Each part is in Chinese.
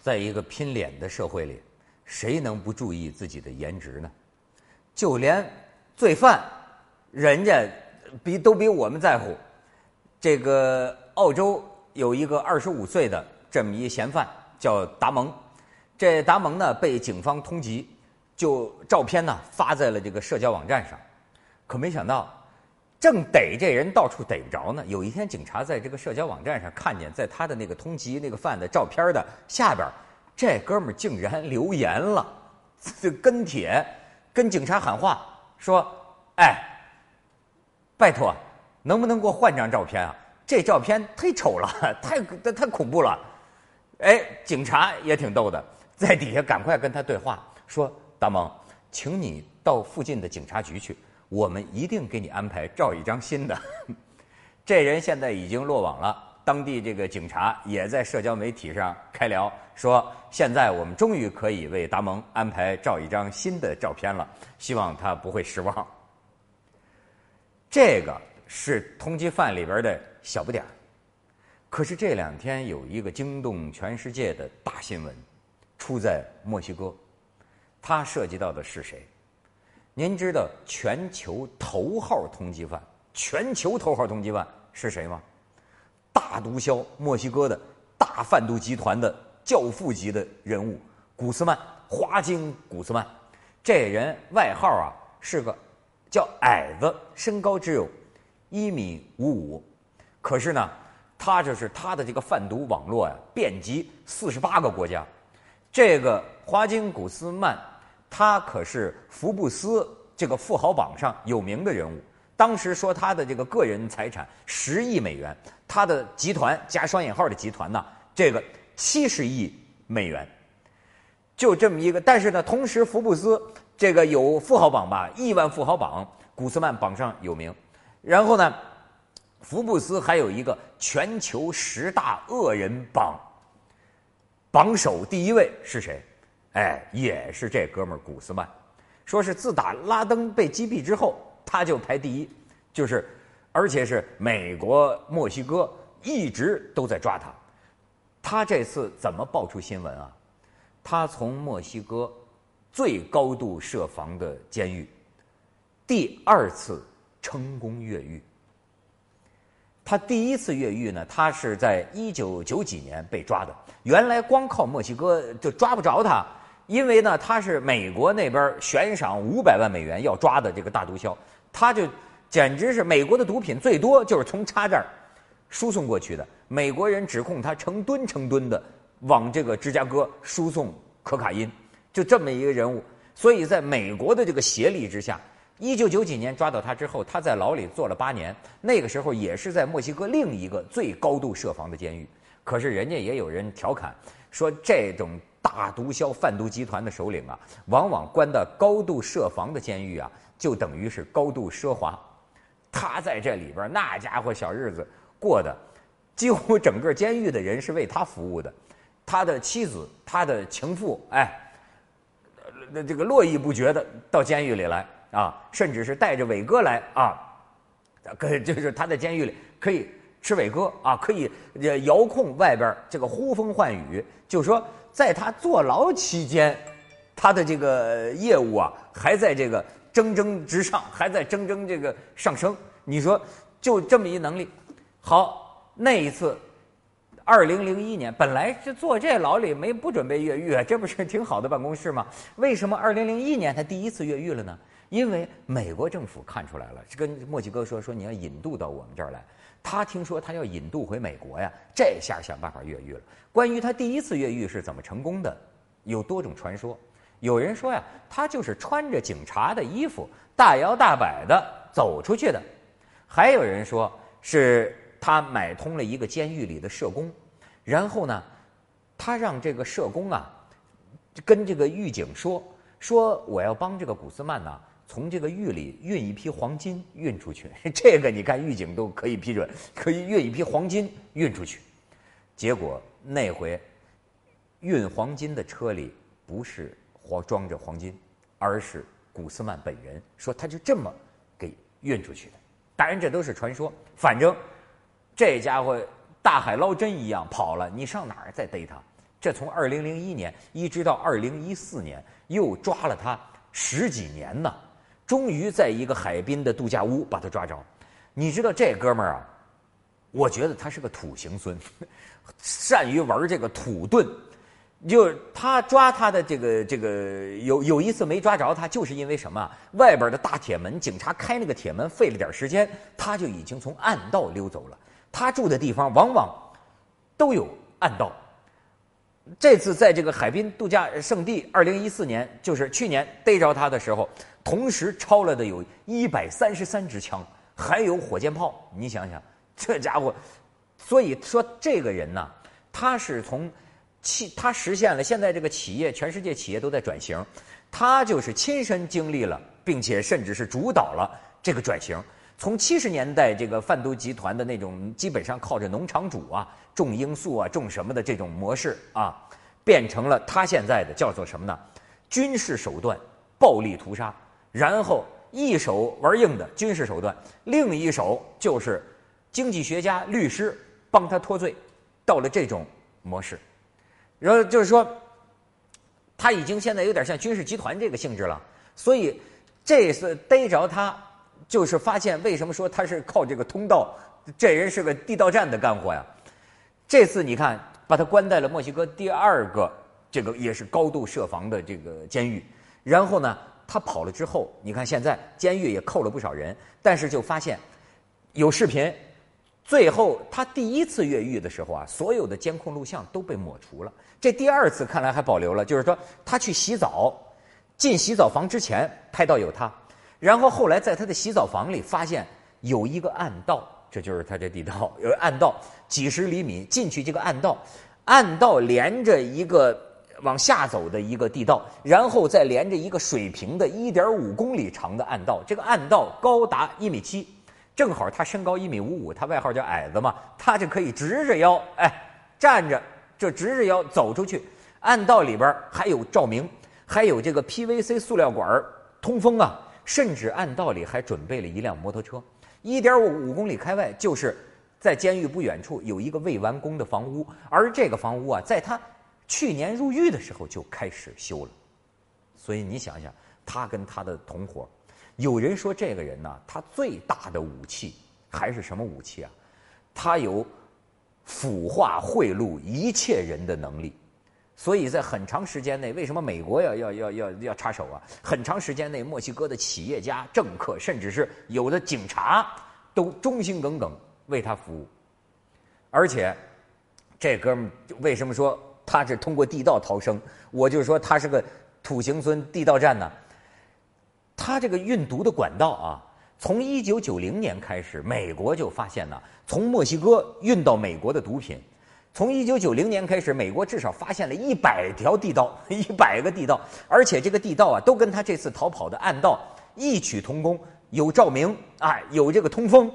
在一个拼脸的社会里，谁能不注意自己的颜值呢？就连罪犯，人家比都比我们在乎。这个澳洲有一个二十五岁的这么一嫌犯叫达蒙，这达蒙呢被警方通缉，就照片呢发在了这个社交网站上，可没想到，正逮这人到处逮不着呢。有一天，警察在这个社交网站上看见，在他的那个通缉那个犯的照片的下边，这哥们竟然留言了，这跟帖跟警察喊话说：“哎，拜托。”能不能给我换张照片啊？这照片忒丑了，太太恐怖了。哎，警察也挺逗的，在底下赶快跟他对话，说：“大蒙，请你到附近的警察局去，我们一定给你安排照一张新的。”这人现在已经落网了，当地这个警察也在社交媒体上开聊，说：“现在我们终于可以为达蒙安排照一张新的照片了，希望他不会失望。”这个。是通缉犯里边的小不点儿，可是这两天有一个惊动全世界的大新闻，出在墨西哥，它涉及到的是谁？您知道全球头号通缉犯，全球头号通缉犯是谁吗？大毒枭，墨西哥的大贩毒集团的教父级的人物古斯曼，华金古斯曼，这人外号啊是个叫矮子，身高只有。一米五五，可是呢，他就是他的这个贩毒网络呀，遍及四十八个国家。这个华金古斯曼，他可是福布斯这个富豪榜上有名的人物。当时说他的这个个人财产十亿美元，他的集团加双引号的集团呢，这个七十亿美元。就这么一个，但是呢，同时福布斯这个有富豪榜吧，亿万富豪榜，古斯曼榜上有名。然后呢，福布斯还有一个全球十大恶人榜，榜首第一位是谁？哎，也是这哥们儿古斯曼。说是自打拉登被击毙之后，他就排第一，就是而且是美国、墨西哥一直都在抓他。他这次怎么爆出新闻啊？他从墨西哥最高度设防的监狱第二次。成功越狱。他第一次越狱呢，他是在一九九几年被抓的。原来光靠墨西哥就抓不着他，因为呢他是美国那边悬赏五百万美元要抓的这个大毒枭，他就简直是美国的毒品最多就是从他这儿输送过去的。美国人指控他成吨成吨的往这个芝加哥输送可卡因，就这么一个人物。所以在美国的这个协力之下。一九九几年抓到他之后，他在牢里坐了八年。那个时候也是在墨西哥另一个最高度设防的监狱。可是人家也有人调侃说，这种大毒枭贩毒集团的首领啊，往往关到高度设防的监狱啊，就等于是高度奢华。他在这里边那家伙小日子过的，几乎整个监狱的人是为他服务的。他的妻子、他的情妇，哎，那这个络绎不绝的到监狱里来。啊，甚至是带着伟哥来啊，可就是他在监狱里可以吃伟哥啊，可以遥控外边这个呼风唤雨。就说在他坐牢期间，他的这个业务啊，还在这个蒸蒸直上，还在蒸蒸这个上升。你说就这么一能力，好，那一次，二零零一年，本来是坐这牢里没不准备越狱啊，这不是挺好的办公室吗？为什么二零零一年他第一次越狱了呢？因为美国政府看出来了，跟墨西哥说说你要引渡到我们这儿来，他听说他要引渡回美国呀，这下想办法越狱了。关于他第一次越狱是怎么成功的，有多种传说。有人说呀，他就是穿着警察的衣服，大摇大摆的走出去的；还有人说是他买通了一个监狱里的社工，然后呢，他让这个社工啊，跟这个狱警说说我要帮这个古斯曼呢。从这个狱里运一批黄金运出去，这个你看狱警都可以批准，可以运一批黄金运出去。结果那回运黄金的车里不是装装着黄金，而是古斯曼本人说他就这么给运出去的。当然这都是传说，反正这家伙大海捞针一样跑了，你上哪儿再逮他？这从二零零一年一直到二零一四年，又抓了他十几年呢。终于在一个海滨的度假屋把他抓着。你知道这哥们儿啊？我觉得他是个土行孙，善于玩这个土遁。就他抓他的这个这个有有一次没抓着他，就是因为什么？外边的大铁门，警察开那个铁门费了点时间，他就已经从暗道溜走了。他住的地方往往都有暗道。这次在这个海滨度假胜地，二零一四年就是去年逮着他的时候，同时抄了的有一百三十三支枪，还有火箭炮。你想想，这家伙，所以说这个人呢，他是从。企他实现了，现在这个企业，全世界企业都在转型，他就是亲身经历了，并且甚至是主导了这个转型。从七十年代这个贩毒集团的那种基本上靠着农场主啊种罂粟啊种什么的这种模式啊，变成了他现在的叫做什么呢？军事手段暴力屠杀，然后一手玩硬的军事手段，另一手就是经济学家、律师帮他脱罪，到了这种模式。然后就是说，他已经现在有点像军事集团这个性质了，所以这次逮着他，就是发现为什么说他是靠这个通道，这人是个地道战的干活呀。这次你看，把他关在了墨西哥第二个这个也是高度设防的这个监狱，然后呢，他跑了之后，你看现在监狱也扣了不少人，但是就发现有视频。最后，他第一次越狱的时候啊，所有的监控录像都被抹除了。这第二次看来还保留了，就是说他去洗澡，进洗澡房之前拍到有他，然后后来在他的洗澡房里发现有一个暗道，这就是他这地道，有暗道几十厘米进去这个暗道，暗道连着一个往下走的一个地道，然后再连着一个水平的一点五公里长的暗道，这个暗道高达一米七。正好他身高一米五五，他外号叫矮子嘛，他就可以直着腰，哎，站着就直着腰走出去。暗道里边还有照明，还有这个 PVC 塑料管通风啊，甚至暗道里还准备了一辆摩托车。一点五五公里开外，就是在监狱不远处有一个未完工的房屋，而这个房屋啊，在他去年入狱的时候就开始修了。所以你想想，他跟他的同伙。有人说这个人呢，他最大的武器还是什么武器啊？他有腐化贿赂一切人的能力，所以在很长时间内，为什么美国要要要要要插手啊？很长时间内，墨西哥的企业家、政客，甚至是有的警察，都忠心耿耿为他服务。而且，这哥们为什么说他是通过地道逃生？我就说他是个土行孙地道战呢？他这个运毒的管道啊，从一九九零年开始，美国就发现呢，从墨西哥运到美国的毒品，从一九九零年开始，美国至少发现了一百条地道，一百个地道，而且这个地道啊，都跟他这次逃跑的暗道异曲同工，有照明啊，有这个通风，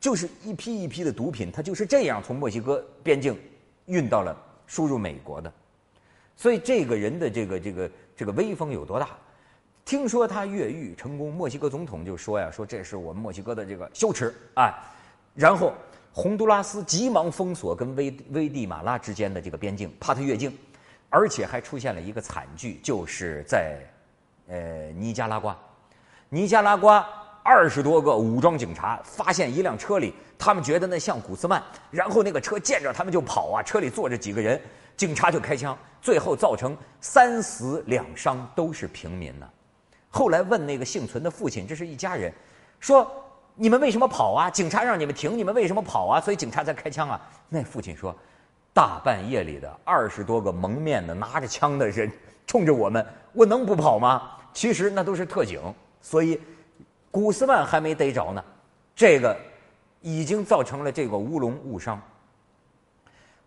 就是一批一批的毒品，他就是这样从墨西哥边境运到了输入美国的，所以这个人的这个这个这个威风有多大？听说他越狱成功，墨西哥总统就说呀：“说这是我们墨西哥的这个羞耻啊！”然后洪都拉斯急忙封锁跟危危地马拉之间的这个边境，怕他越境，而且还出现了一个惨剧，就是在呃尼加拉瓜，尼加拉瓜二十多个武装警察发现一辆车里，他们觉得那像古斯曼，然后那个车见着他们就跑啊，车里坐着几个人，警察就开枪，最后造成三死两伤，都是平民呢。后来问那个幸存的父亲，这是一家人，说你们为什么跑啊？警察让你们停，你们为什么跑啊？所以警察才开枪啊。那父亲说，大半夜里的二十多个蒙面的拿着枪的人冲着我们，我能不跑吗？其实那都是特警，所以古斯曼还没逮着呢，这个已经造成了这个乌龙误伤。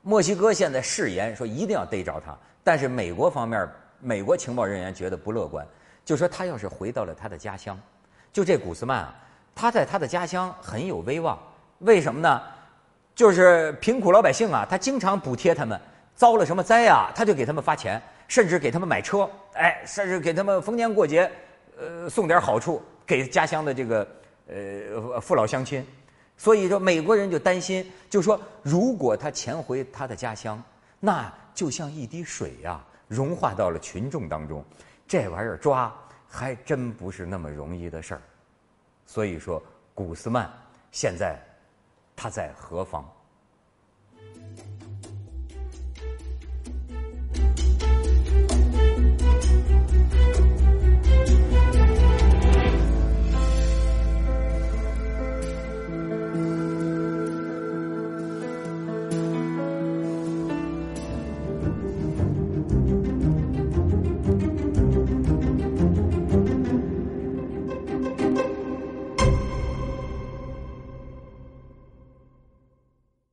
墨西哥现在誓言说一定要逮着他，但是美国方面，美国情报人员觉得不乐观。就说他要是回到了他的家乡，就这古斯曼啊，他在他的家乡很有威望。为什么呢？就是贫苦老百姓啊，他经常补贴他们，遭了什么灾啊，他就给他们发钱，甚至给他们买车，哎，甚至给他们逢年过节，呃，送点好处给家乡的这个呃父老乡亲。所以说，美国人就担心，就说如果他潜回他的家乡，那。就像一滴水呀，融化到了群众当中。这玩意儿抓还真不是那么容易的事儿。所以说，古斯曼现在他在何方？